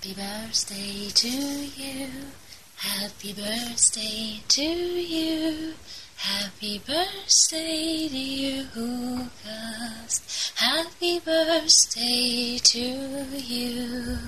Happy birthday to you. Happy birthday to you. Happy birthday dear Lucas. Happy birthday to you.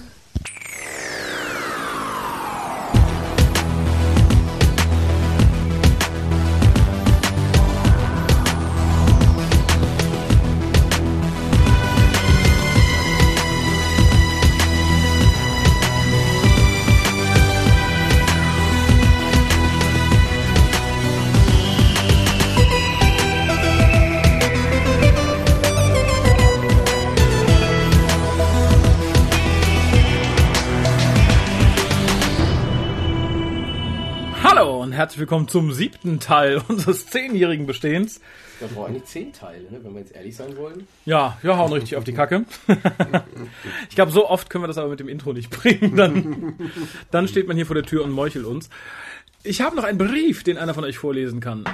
Herzlich willkommen zum siebten Teil unseres zehnjährigen Bestehens. Da brauchen eigentlich zehn Teile, ne, wenn wir jetzt ehrlich sein wollen. Ja, wir hauen richtig auf die Kacke. ich glaube, so oft können wir das aber mit dem Intro nicht bringen. Dann, dann steht man hier vor der Tür und meuchelt uns. Ich habe noch einen Brief, den einer von euch vorlesen kann.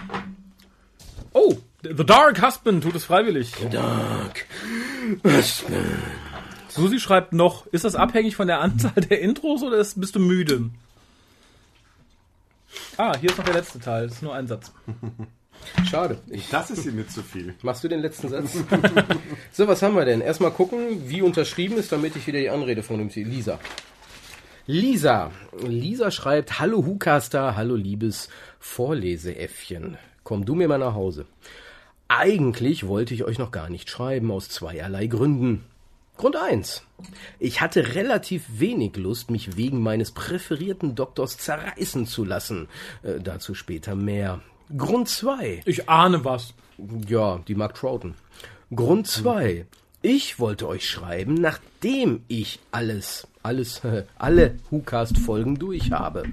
Oh, The Dark Husband tut es freiwillig. Dark. Susi schreibt noch, ist das abhängig von der Anzahl der Intros oder ist, bist du müde? Ah, hier ist noch der letzte Teil. Das ist nur ein Satz. Schade. Ich, Das ist mir zu viel. machst du den letzten Satz? so, was haben wir denn? Erstmal gucken, wie unterschrieben ist, damit ich wieder die Anrede von dem Lisa. Lisa. Lisa schreibt, Hallo Hucaster, hallo liebes Vorleseäffchen. Komm du mir mal nach Hause. Eigentlich wollte ich euch noch gar nicht schreiben, aus zweierlei Gründen. Grund eins: Ich hatte relativ wenig Lust, mich wegen meines präferierten Doktors zerreißen zu lassen. Äh, dazu später mehr. Grund zwei: Ich ahne was. Ja, die Mark Troughton. Grund zwei: Ich wollte euch schreiben, nachdem ich alles, alles, alle WhoCast-Folgen durch habe.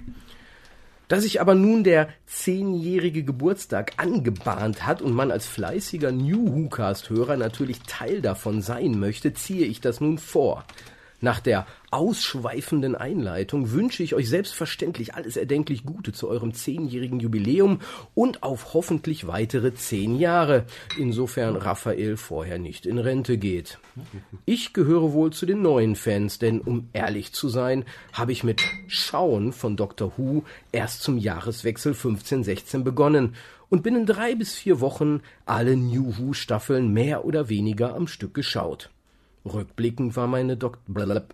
Da sich aber nun der zehnjährige Geburtstag angebahnt hat und man als fleißiger New WhoCast-Hörer natürlich Teil davon sein möchte, ziehe ich das nun vor. Nach der ausschweifenden Einleitung wünsche ich euch selbstverständlich alles erdenklich Gute zu eurem zehnjährigen Jubiläum und auf hoffentlich weitere zehn Jahre, insofern Raphael vorher nicht in Rente geht. Ich gehöre wohl zu den neuen Fans, denn um ehrlich zu sein, habe ich mit Schauen von Doctor Who erst zum Jahreswechsel 15-16 begonnen und bin in drei bis vier Wochen alle New Who Staffeln mehr oder weniger am Stück geschaut. Rückblickend war meine Dok Blablab.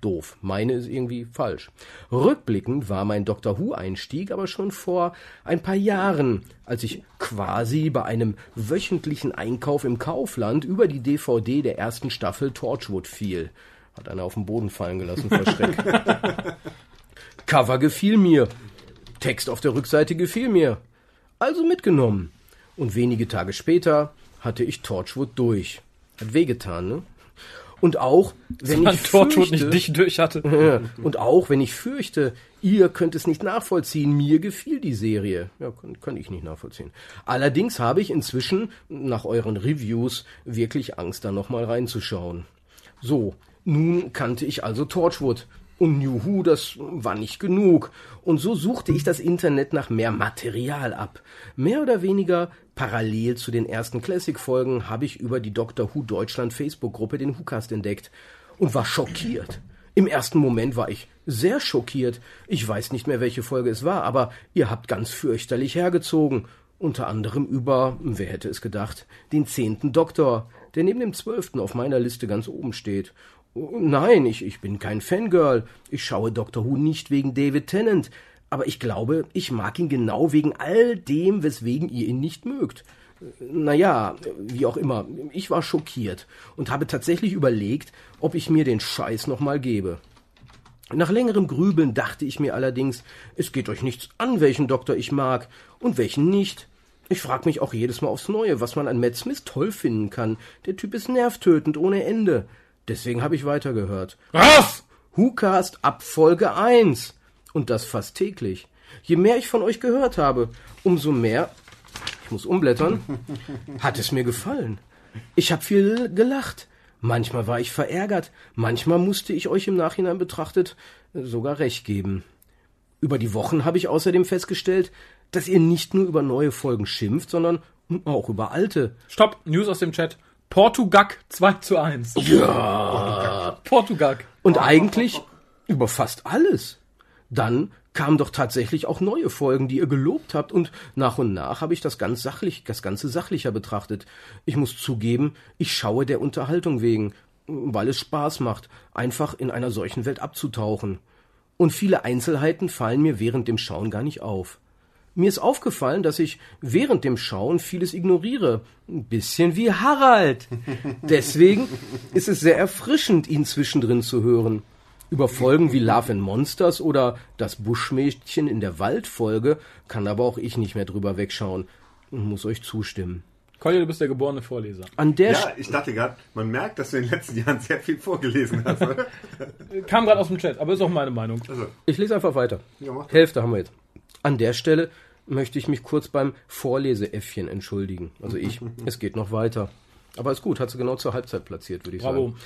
Doof. Meine ist irgendwie falsch. Rückblickend war mein Doctor Who-Einstieg aber schon vor ein paar Jahren, als ich quasi bei einem wöchentlichen Einkauf im Kaufland über die DVD der ersten Staffel Torchwood fiel. Hat einer auf den Boden fallen gelassen vor Schreck. Cover gefiel mir. Text auf der Rückseite gefiel mir. Also mitgenommen. Und wenige Tage später hatte ich Torchwood durch. Hat wehgetan, ne? Und auch, wenn Man ich fürchte, nicht dich durch hatte. und auch wenn ich fürchte, ihr könnt es nicht nachvollziehen, mir gefiel die Serie. Ja, kann, kann ich nicht nachvollziehen. Allerdings habe ich inzwischen, nach euren Reviews, wirklich Angst, da nochmal reinzuschauen. So, nun kannte ich also Torchwood. Und New Who, das war nicht genug. Und so suchte ich das Internet nach mehr Material ab. Mehr oder weniger parallel zu den ersten Classic-Folgen habe ich über die Doctor Who Deutschland Facebook-Gruppe den WhoCast entdeckt und war schockiert. Im ersten Moment war ich sehr schockiert. Ich weiß nicht mehr, welche Folge es war, aber ihr habt ganz fürchterlich hergezogen. Unter anderem über, wer hätte es gedacht, den zehnten Doktor, der neben dem zwölften auf meiner Liste ganz oben steht. Nein, ich, ich bin kein Fangirl. Ich schaue Doctor Who nicht wegen David Tennant. Aber ich glaube, ich mag ihn genau wegen all dem, weswegen ihr ihn nicht mögt. Naja, wie auch immer, ich war schockiert und habe tatsächlich überlegt, ob ich mir den Scheiß nochmal gebe. Nach längerem Grübeln dachte ich mir allerdings, es geht euch nichts an, welchen Doktor ich mag und welchen nicht. Ich frag mich auch jedes Mal aufs Neue, was man an Matt Smith toll finden kann. Der Typ ist nervtötend ohne Ende. Deswegen habe ich weitergehört. Was? WhoCast ab Folge 1. Und das fast täglich. Je mehr ich von euch gehört habe, umso mehr, ich muss umblättern, hat es mir gefallen. Ich habe viel gelacht. Manchmal war ich verärgert. Manchmal musste ich euch im Nachhinein betrachtet sogar recht geben. Über die Wochen habe ich außerdem festgestellt, dass ihr nicht nur über neue Folgen schimpft, sondern auch über alte. Stopp, News aus dem Chat. Portugak 2 zu 1. Ja. Portugak. Und eigentlich, Über fast alles. Dann kamen doch tatsächlich auch neue Folgen, die ihr gelobt habt, und nach und nach habe ich das ganz sachlich, das Ganze sachlicher betrachtet. Ich muss zugeben, ich schaue der Unterhaltung wegen, weil es Spaß macht, einfach in einer solchen Welt abzutauchen. Und viele Einzelheiten fallen mir während dem Schauen gar nicht auf. Mir ist aufgefallen, dass ich während dem Schauen vieles ignoriere. Ein bisschen wie Harald. Deswegen ist es sehr erfrischend, ihn zwischendrin zu hören. Über Folgen wie Love and Monsters oder Das Buschmädchen in der Waldfolge kann aber auch ich nicht mehr drüber wegschauen und muss euch zustimmen. Kolja, du bist der geborene Vorleser. An der Ja, ich dachte gerade, man merkt, dass du in den letzten Jahren sehr viel vorgelesen hast, oder? Kam gerade aus dem Chat, aber ist auch meine Meinung. Also, Ich lese einfach weiter. Ja, mach. Hälfte haben wir jetzt. An der Stelle möchte ich mich kurz beim Vorleseäffchen entschuldigen. Also ich. es geht noch weiter. Aber ist gut, hat sie genau zur Halbzeit platziert, würde ich Bravo. sagen.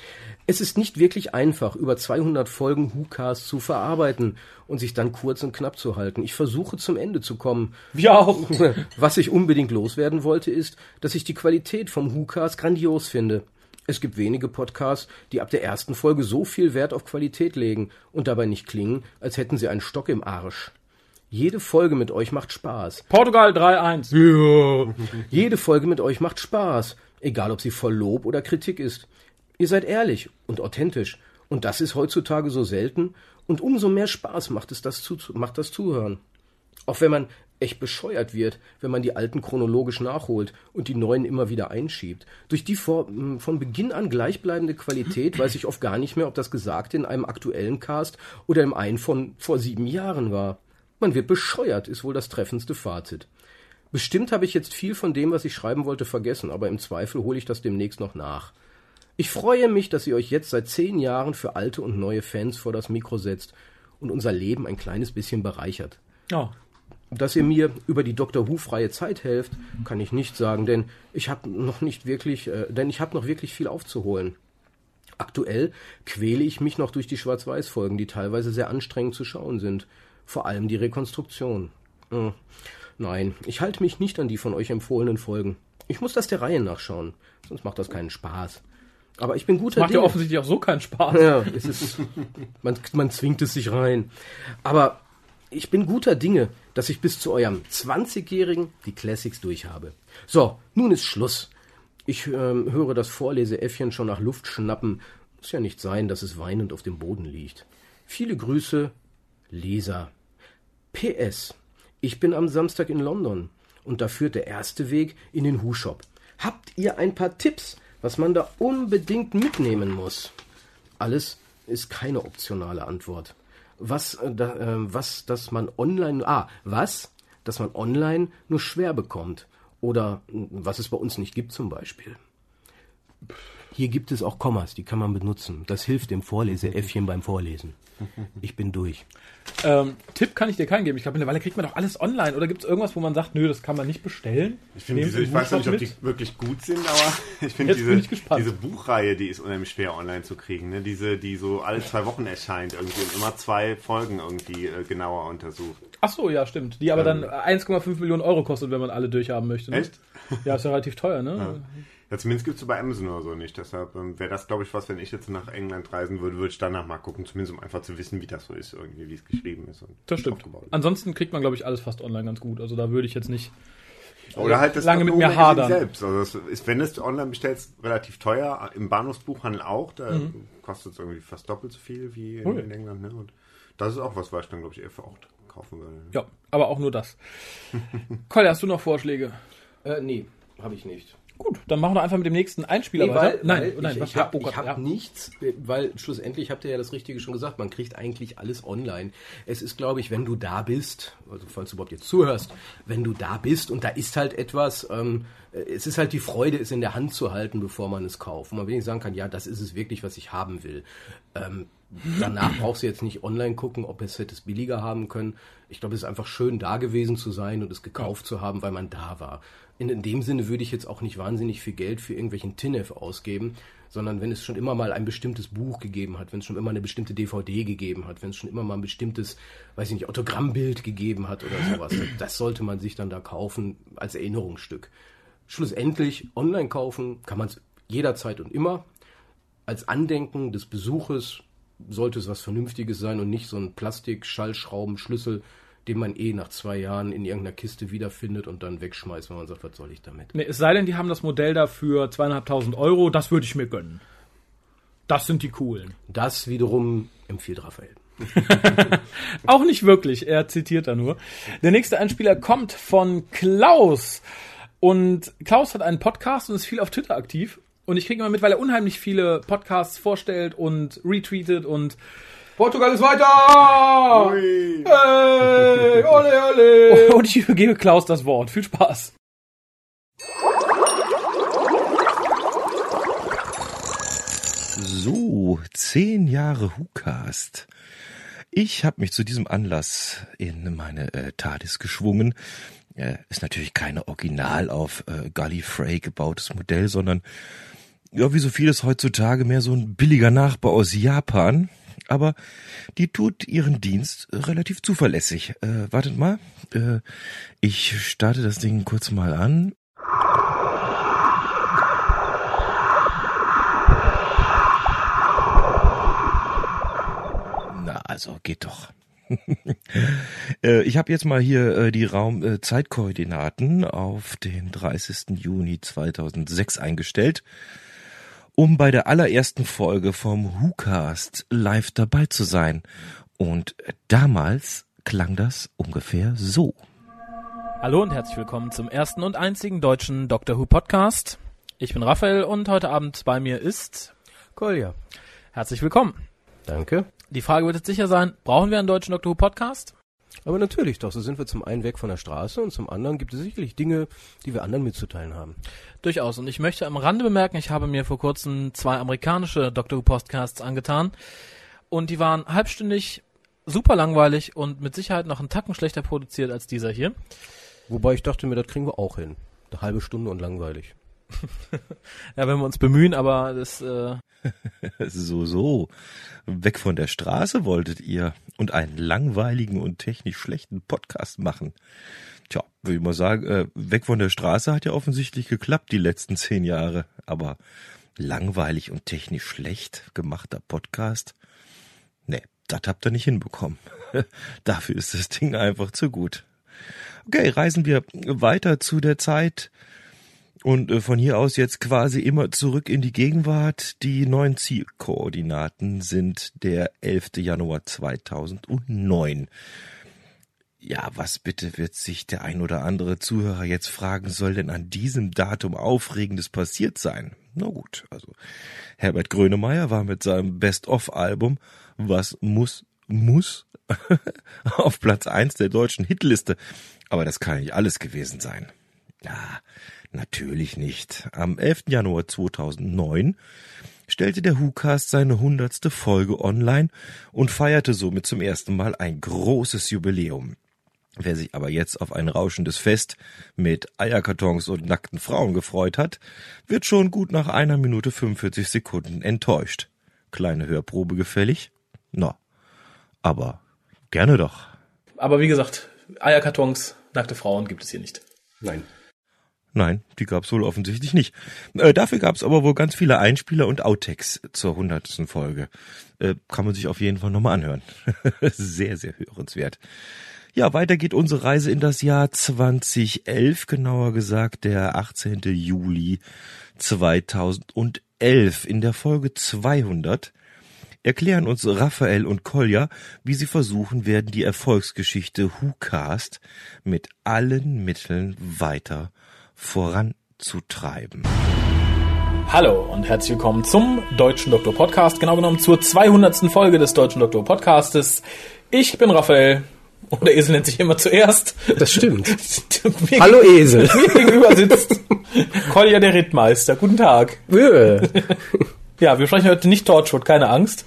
Es ist nicht wirklich einfach, über 200 Folgen WhoCast zu verarbeiten und sich dann kurz und knapp zu halten. Ich versuche zum Ende zu kommen. Wir auch. Was ich unbedingt loswerden wollte, ist, dass ich die Qualität vom WhoCast grandios finde. Es gibt wenige Podcasts, die ab der ersten Folge so viel Wert auf Qualität legen und dabei nicht klingen, als hätten sie einen Stock im Arsch. Jede Folge mit euch macht Spaß. Portugal 3-1. Ja. Jede Folge mit euch macht Spaß, egal ob sie voll Lob oder Kritik ist. Ihr seid ehrlich und authentisch und das ist heutzutage so selten und umso mehr Spaß macht es das, zu, macht das Zuhören. Auch wenn man echt bescheuert wird, wenn man die alten chronologisch nachholt und die neuen immer wieder einschiebt. Durch die vor, m, von Beginn an gleichbleibende Qualität weiß ich oft gar nicht mehr, ob das Gesagte in einem aktuellen Cast oder im einen von vor sieben Jahren war. Man wird bescheuert, ist wohl das treffendste Fazit. Bestimmt habe ich jetzt viel von dem, was ich schreiben wollte, vergessen, aber im Zweifel hole ich das demnächst noch nach. Ich freue mich, dass ihr euch jetzt seit zehn Jahren für alte und neue Fans vor das Mikro setzt und unser Leben ein kleines bisschen bereichert. Ja. Dass ihr mir über die Dr. Who freie Zeit helft, kann ich nicht sagen, denn ich habe noch nicht wirklich, äh, denn ich habe noch wirklich viel aufzuholen. Aktuell quäle ich mich noch durch die Schwarz-Weiß-Folgen, die teilweise sehr anstrengend zu schauen sind. Vor allem die Rekonstruktion. Hm. Nein, ich halte mich nicht an die von euch empfohlenen Folgen. Ich muss das der Reihe nachschauen, sonst macht das keinen Spaß. Aber ich bin guter Macht ja Dinge. offensichtlich auch so keinen Spaß. Ja, es ist, man, man zwingt es sich rein. Aber ich bin guter Dinge, dass ich bis zu eurem 20-Jährigen die Classics durchhabe. So, nun ist Schluss. Ich ähm, höre das Vorleseäffchen schon nach Luft schnappen. Muss ja nicht sein, dass es weinend auf dem Boden liegt. Viele Grüße, Leser. PS. Ich bin am Samstag in London und da führt der erste Weg in den Hu-Shop. Habt ihr ein paar Tipps, was man da unbedingt mitnehmen muss? Alles ist keine optionale Antwort. Was, äh, da, äh, was, dass man online, ah, was, dass man online nur schwer bekommt. Oder was es bei uns nicht gibt zum Beispiel. Hier gibt es auch Kommas, die kann man benutzen. Das hilft dem Vorleseäffchen beim Vorlesen. Ich bin durch. Ähm, Tipp kann ich dir keinen geben. Ich glaube, mittlerweile kriegt man doch alles online. Oder gibt es irgendwas, wo man sagt, nö, das kann man nicht bestellen? Ich finde diese, ich weiß noch nicht, ob die wirklich gut sind, aber ich finde diese, bin ich gespannt. diese Buchreihe, die ist unheimlich schwer online zu kriegen. Ne? Diese, die so alle zwei Wochen erscheint irgendwie und immer zwei Folgen irgendwie äh, genauer untersucht. Ach so, ja, stimmt. Die aber dann 1,5 Millionen Euro kostet, wenn man alle durchhaben möchte. Ne? Echt? Ja, ist ja relativ teuer, ne? Ja, zumindest gibt es bei Amazon oder so nicht. Deshalb ähm, wäre das, glaube ich, was, wenn ich jetzt nach England reisen würde, würde ich danach mal gucken, zumindest um einfach zu wissen, wie das so ist, irgendwie, wie es geschrieben ist. Und Das stimmt. aufgebaut ist. Ansonsten kriegt man, glaube ich, alles fast online ganz gut. Also da würde ich jetzt nicht. Oder halt das lange mit mir hadern. selbst. Also das ist, wenn du es online bestellst, relativ teuer. Im Bahnhofsbuchhandel auch. Da kostet es irgendwie fast doppelt so viel wie in, Ui. in England. Ne? Und das ist auch was, was ich dann, glaube ich, eher für auch kaufen würde. Ja, aber auch nur das. Kolja, hast du noch Vorschläge? Äh, nee, habe ich nicht. Gut, dann machen wir einfach mit dem nächsten Einspieler Nee, weiter. weil, nein, weil nein, ich, ich habe hab ja. nichts, weil schlussendlich habt ihr ja das Richtige schon gesagt, man kriegt eigentlich alles online. Es ist, glaube ich, wenn du da bist, also falls du überhaupt jetzt zuhörst, wenn du da bist und da ist halt etwas, ähm, es ist halt die Freude, es in der Hand zu halten, bevor man es kauft. Und man wenig sagen kann, ja, das ist es wirklich, was ich haben will. Ähm, danach brauchst du jetzt nicht online gucken, ob es hätte es billiger haben können. Ich glaube, es ist einfach schön, da gewesen zu sein und es gekauft zu haben, weil man da war. In, in dem Sinne würde ich jetzt auch nicht wahnsinnig viel Geld für irgendwelchen Tinef ausgeben, sondern wenn es schon immer mal ein bestimmtes Buch gegeben hat, wenn es schon immer eine bestimmte DVD gegeben hat, wenn es schon immer mal ein bestimmtes, weiß ich nicht, Autogrammbild gegeben hat oder sowas, das sollte man sich dann da kaufen als Erinnerungsstück. Schlussendlich online kaufen kann man es jederzeit und immer als Andenken des Besuches sollte es was Vernünftiges sein und nicht so ein Plastik-Schallschraubenschlüssel, den man eh nach zwei Jahren in irgendeiner Kiste wiederfindet und dann wegschmeißt, wenn man sagt, was soll ich damit? Nee, es sei denn, die haben das Modell dafür zweieinhalbtausend Euro, das würde ich mir gönnen. Das sind die coolen. Das wiederum empfiehlt Raphael. Auch nicht wirklich, er zitiert da nur. Der nächste Einspieler kommt von Klaus. Und Klaus hat einen Podcast und ist viel auf Twitter aktiv. Und ich kriege immer mit, weil er unheimlich viele Podcasts vorstellt und retweetet und Portugal ist weiter! Ui. Hey, ole, ole! und ich übergebe Klaus das Wort. Viel Spaß. So, zehn Jahre Hukast. Ich habe mich zu diesem Anlass in meine äh, TARDIS geschwungen. Äh, ist natürlich keine original auf äh, Gallifrey gebautes Modell, sondern ja, wie so vieles heutzutage mehr so ein billiger Nachbau aus Japan. Aber die tut ihren Dienst relativ zuverlässig. Äh, wartet mal. Äh, ich starte das Ding kurz mal an. Na, also geht doch. Äh, ich habe jetzt mal hier äh, die Raumzeitkoordinaten auf den 30. Juni 2006 eingestellt, um bei der allerersten Folge vom WhoCast live dabei zu sein. Und damals klang das ungefähr so. Hallo und herzlich willkommen zum ersten und einzigen deutschen Doctor Who Podcast. Ich bin Raphael und heute Abend bei mir ist Kolja. herzlich willkommen. Danke. Die Frage wird jetzt sicher sein, brauchen wir einen deutschen Doctor Who Podcast? Aber natürlich doch, so sind wir zum einen weg von der Straße und zum anderen gibt es sicherlich Dinge, die wir anderen mitzuteilen haben. Durchaus. Und ich möchte am Rande bemerken, ich habe mir vor kurzem zwei amerikanische Doctor Who Podcasts angetan. Und die waren halbstündig, super langweilig und mit Sicherheit noch einen Tacken schlechter produziert als dieser hier. Wobei ich dachte mir, das kriegen wir auch hin. Eine halbe Stunde und langweilig. Ja, wenn wir uns bemühen, aber das, äh, So, so. Weg von der Straße wolltet ihr und einen langweiligen und technisch schlechten Podcast machen. Tja, würde ich mal sagen, äh, weg von der Straße hat ja offensichtlich geklappt die letzten zehn Jahre. Aber langweilig und technisch schlecht gemachter Podcast? Nee, das habt ihr nicht hinbekommen. Dafür ist das Ding einfach zu gut. Okay, reisen wir weiter zu der Zeit, und äh, von hier aus jetzt quasi immer zurück in die Gegenwart. Die neuen Zielkoordinaten sind der 11. Januar 2009. Ja, was bitte wird sich der ein oder andere Zuhörer jetzt fragen, soll denn an diesem Datum Aufregendes passiert sein? Na gut, also Herbert Grönemeyer war mit seinem Best-of-Album Was muss, muss auf Platz eins der deutschen Hitliste. Aber das kann nicht alles gewesen sein. Ja, Natürlich nicht. Am 11. Januar 2009 stellte der WhoCast seine hundertste Folge online und feierte somit zum ersten Mal ein großes Jubiläum. Wer sich aber jetzt auf ein rauschendes Fest mit Eierkartons und nackten Frauen gefreut hat, wird schon gut nach einer Minute 45 Sekunden enttäuscht. Kleine Hörprobe gefällig? Na, aber gerne doch. aber wie gesagt, Eierkartons, nackte Frauen gibt es hier nicht. Nein. Nein, die gab's wohl offensichtlich nicht. Äh, dafür gab's aber wohl ganz viele Einspieler und Outtakes zur hundertsten Folge. Äh, kann man sich auf jeden Fall nochmal anhören. sehr, sehr hörenswert. Ja, weiter geht unsere Reise in das Jahr 2011, genauer gesagt der 18. Juli 2011. In der Folge 200 erklären uns Raphael und Kolja, wie sie versuchen werden, die Erfolgsgeschichte WhoCast mit allen Mitteln weiter voranzutreiben. Hallo und herzlich willkommen zum Deutschen Doktor Podcast, genau genommen zur 200. Folge des Deutschen Doktor Podcastes. Ich bin Raphael und der Esel nennt sich immer zuerst. Das stimmt. Mir Hallo Esel. Mir gegenüber sitzt Kolja der Rittmeister. Guten Tag. Ja, wir sprechen heute nicht Torchwood, keine Angst.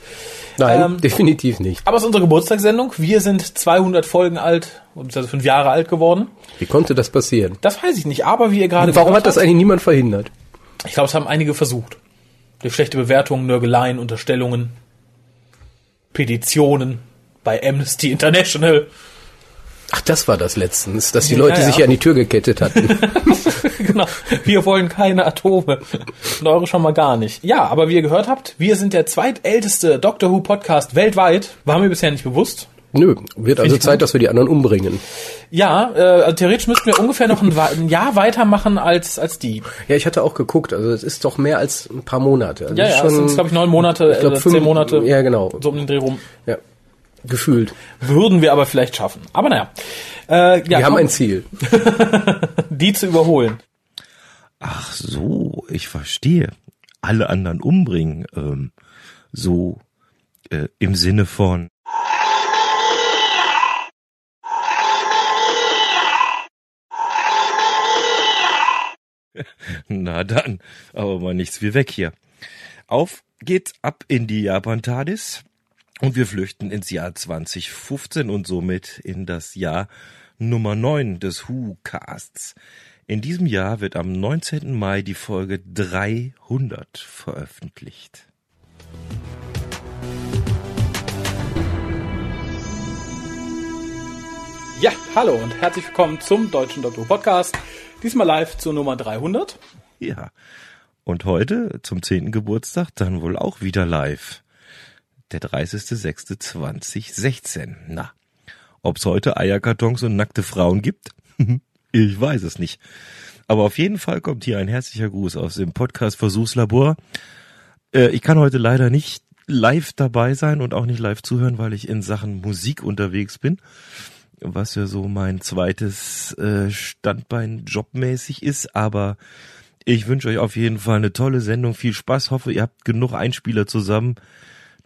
Nein, Ähm, definitiv nicht. Aber es ist unsere Geburtstagssendung. Wir sind 200 Folgen alt, also fünf Jahre alt geworden. Wie konnte das passieren? Das weiß ich nicht, aber wie ihr gerade Warum hat das eigentlich niemand verhindert? Ich glaube, es haben einige versucht. Durch schlechte Bewertungen, Nörgeleien, Unterstellungen, Petitionen bei Amnesty International. Ach, das war das letztens, dass die Ja, Leute ja. sich an die Tür gekettet hatten. genau. Wir wollen keine Atome. Und eure schon mal gar nicht. Ja, aber wie ihr gehört habt, wir sind der zweitälteste Doctor Who Podcast weltweit. War mir bisher nicht bewusst. Nö, wird also Zeit, dass wir die anderen umbringen. Ja, äh, also theoretisch müssten wir ungefähr noch ein, ein Jahr weitermachen als, als die. Ja, ich hatte auch geguckt, also es ist doch mehr als ein paar Monate. Also Ja, ja, es sind, glaube ich, neun Monate, ich glaub, äh, fünf- zehn Monate. Ja, genau. So um den Dreh rum. Ja, gefühlt. Würden wir aber vielleicht schaffen. Aber naja. Äh, ja, wir haben ein Ziel. die zu überholen. Ach so, ich verstehe. Alle anderen umbringen. Ähm, so äh, im Sinne von. Na dann, aber mal nichts wie weg hier. Auf geht's ab in die Japan-TARDIS und wir flüchten ins Jahr 2015 und somit in das Jahr Nummer 9 des Who-Casts. In diesem Jahr wird am 19. Mai die Folge 300 veröffentlicht. Ja, hallo und herzlich willkommen zum Deutschen Doktor Podcast. Diesmal live zur Nummer 300. Ja. Und heute zum 10. Geburtstag dann wohl auch wieder live. Der 30.06.2016. Na, ob's heute Eierkartons und nackte Frauen gibt? ich weiß es nicht. Aber auf jeden Fall kommt hier ein herzlicher Gruß aus dem Podcast Versuchslabor. Äh, ich kann heute leider nicht live dabei sein und auch nicht live zuhören, weil ich in Sachen Musik unterwegs bin was ja so mein zweites äh, Standbein jobmäßig ist, aber ich wünsche euch auf jeden Fall eine tolle Sendung, viel Spaß, hoffe ihr habt genug Einspieler zusammen,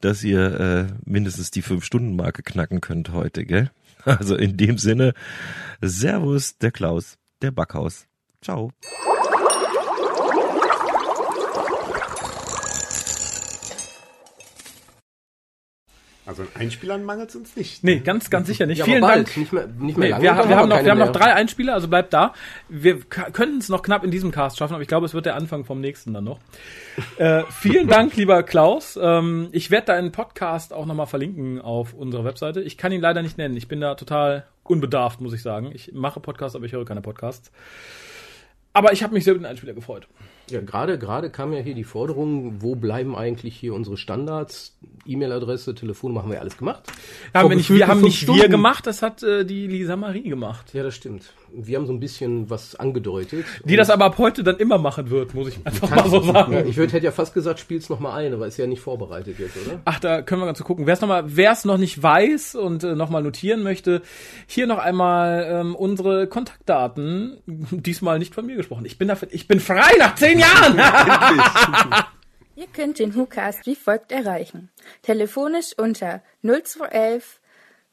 dass ihr äh, mindestens die Fünf-Stunden-Marke knacken könnt heute, gell? Also in dem Sinne, Servus, der Klaus, der Backhaus. Ciao. Also an Einspielern mangelt es uns nicht. Nee, ganz, ganz sicher nicht. Ja, Vielen aber bald. Dank. Nicht mehr, nicht mehr Nee, lange. wir, haben, wir, haben noch, wir haben noch drei Einspieler, also bleibt da. Wir könnten es noch knapp in diesem Cast schaffen, aber ich glaube, es wird der Anfang vom nächsten dann noch. äh, vielen Dank, lieber Klaus. Ähm, ich werde deinen Podcast auch nochmal verlinken auf unserer Webseite. Ich kann ihn leider nicht nennen. Ich bin da total unbedarft, muss ich sagen. Ich mache Podcasts, aber ich höre keine Podcasts. Aber ich habe mich sehr über den Einspieler gefreut. Ja, gerade, gerade kam ja hier die Forderung, wo bleiben eigentlich hier unsere Standards? E-Mail-Adresse, Telefonnummer haben wir alles gemacht. Ja, wir, nicht, wir haben nicht wir Stunden. gemacht, das hat äh, die Lisa Marie gemacht. Ja, das stimmt. Wir haben so ein bisschen was angedeutet. Die das aber ab heute dann immer machen wird, muss ich einfach mal so sagen. Ja, ich würde hätte ja fast gesagt, spiel's noch mal ein, aber ist ja nicht vorbereitet jetzt, oder? Ach, da können wir ganz so gucken. Wer es noch mal, wer es noch nicht weiß und äh, noch mal notieren möchte, hier noch einmal ähm, unsere Kontaktdaten. Diesmal nicht von mir gesprochen. Ich bin dafür, ich bin frei nach zehn Jahren. Ihr könnt den WhoCast wie folgt erreichen. Telefonisch unter 0211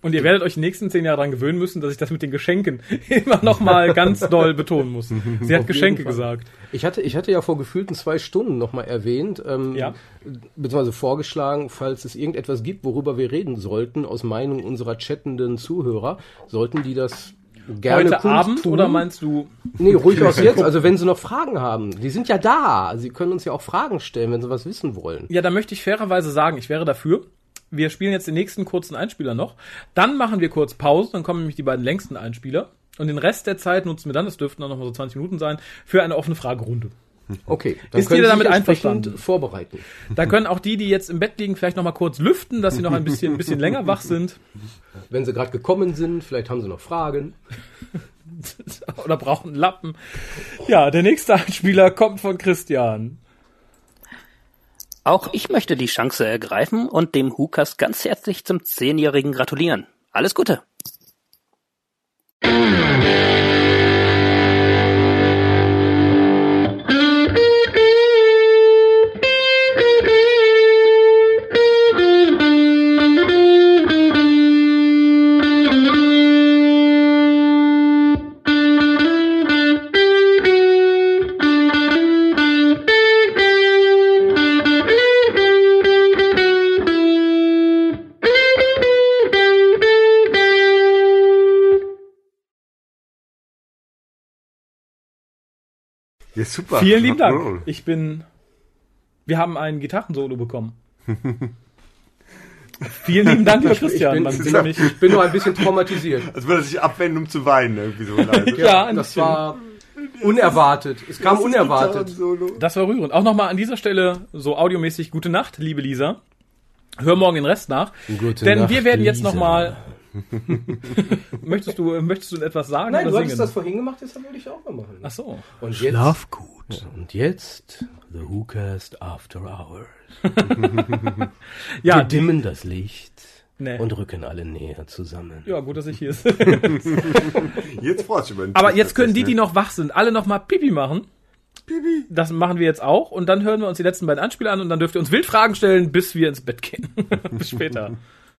Und ihr werdet euch die nächsten zehn Jahre daran gewöhnen müssen, dass ich das mit den Geschenken immer noch mal ganz doll betonen muss. Sie hat Auf Geschenke gesagt. Ich hatte, ich hatte ja vor gefühlten zwei Stunden noch mal erwähnt, ähm, Ja. beziehungsweise vorgeschlagen, falls es irgendetwas gibt, worüber wir reden sollten, aus Meinung unserer chattenden Zuhörer, sollten die das gerne Heute Abend kundtun. oder meinst du? Nee, ruhig aus jetzt. Also wenn sie noch Fragen haben, die sind ja da. Sie können uns ja auch Fragen stellen, wenn sie was wissen wollen. Ja, da möchte ich fairerweise sagen, ich wäre dafür. Wir spielen jetzt den nächsten kurzen Einspieler noch. Dann machen wir kurz Pause, dann kommen nämlich die beiden längsten Einspieler. Und den Rest der Zeit nutzen wir dann, das dürften dann noch mal so 20 Minuten sein, für eine offene Fragerunde. Okay, dann Ist können jeder damit einverstanden? vorbereiten. Da können auch die, die jetzt im Bett liegen, vielleicht noch mal kurz lüften, dass sie noch ein bisschen, ein bisschen länger wach sind. Wenn sie gerade gekommen sind, vielleicht haben sie noch Fragen. Oder brauchen Lappen. Ja, der nächste Einspieler kommt von Christian. Auch ich möchte die Chance ergreifen und dem Hukas ganz herzlich zum Zehnjährigen gratulieren. Alles Gute! Super. Vielen lieben Dank. Ich bin. Wir haben ein Gitarrensolo bekommen. Vielen lieben Dank, lieber Christian. bin- ich bin- mich. Ich bin nur ein bisschen traumatisiert. Als würde er sich abwenden, um zu weinen, irgendwie so leise. Ja, das bisschen. war unerwartet. Es kam unerwartet. Solo. Das war rührend. Auch nochmal an dieser Stelle so audiomäßig gute Nacht, liebe Lisa. Hör morgen den Rest nach. Gute denn Nacht, wir werden jetzt nochmal. möchtest du möchtest du etwas sagen Nein, oder du hattest das vorhin gemacht, deshalb würde ich auch mal machen. Ach so. Und jetzt, Schlaf gut. und jetzt The WhoCast After Hours. Ja, Wir dimmen das Licht Nee. und rücken alle näher zusammen. ja, gut, dass ich hier ist. Jetzt freust du dich über den Aber jetzt können die, die noch wach sind, alle noch mal Pipi machen. Pipi. Das machen wir jetzt auch und dann hören wir uns die letzten beiden Anspiele an und dann dürft ihr uns wild Fragen stellen, bis wir ins Bett gehen. bis später.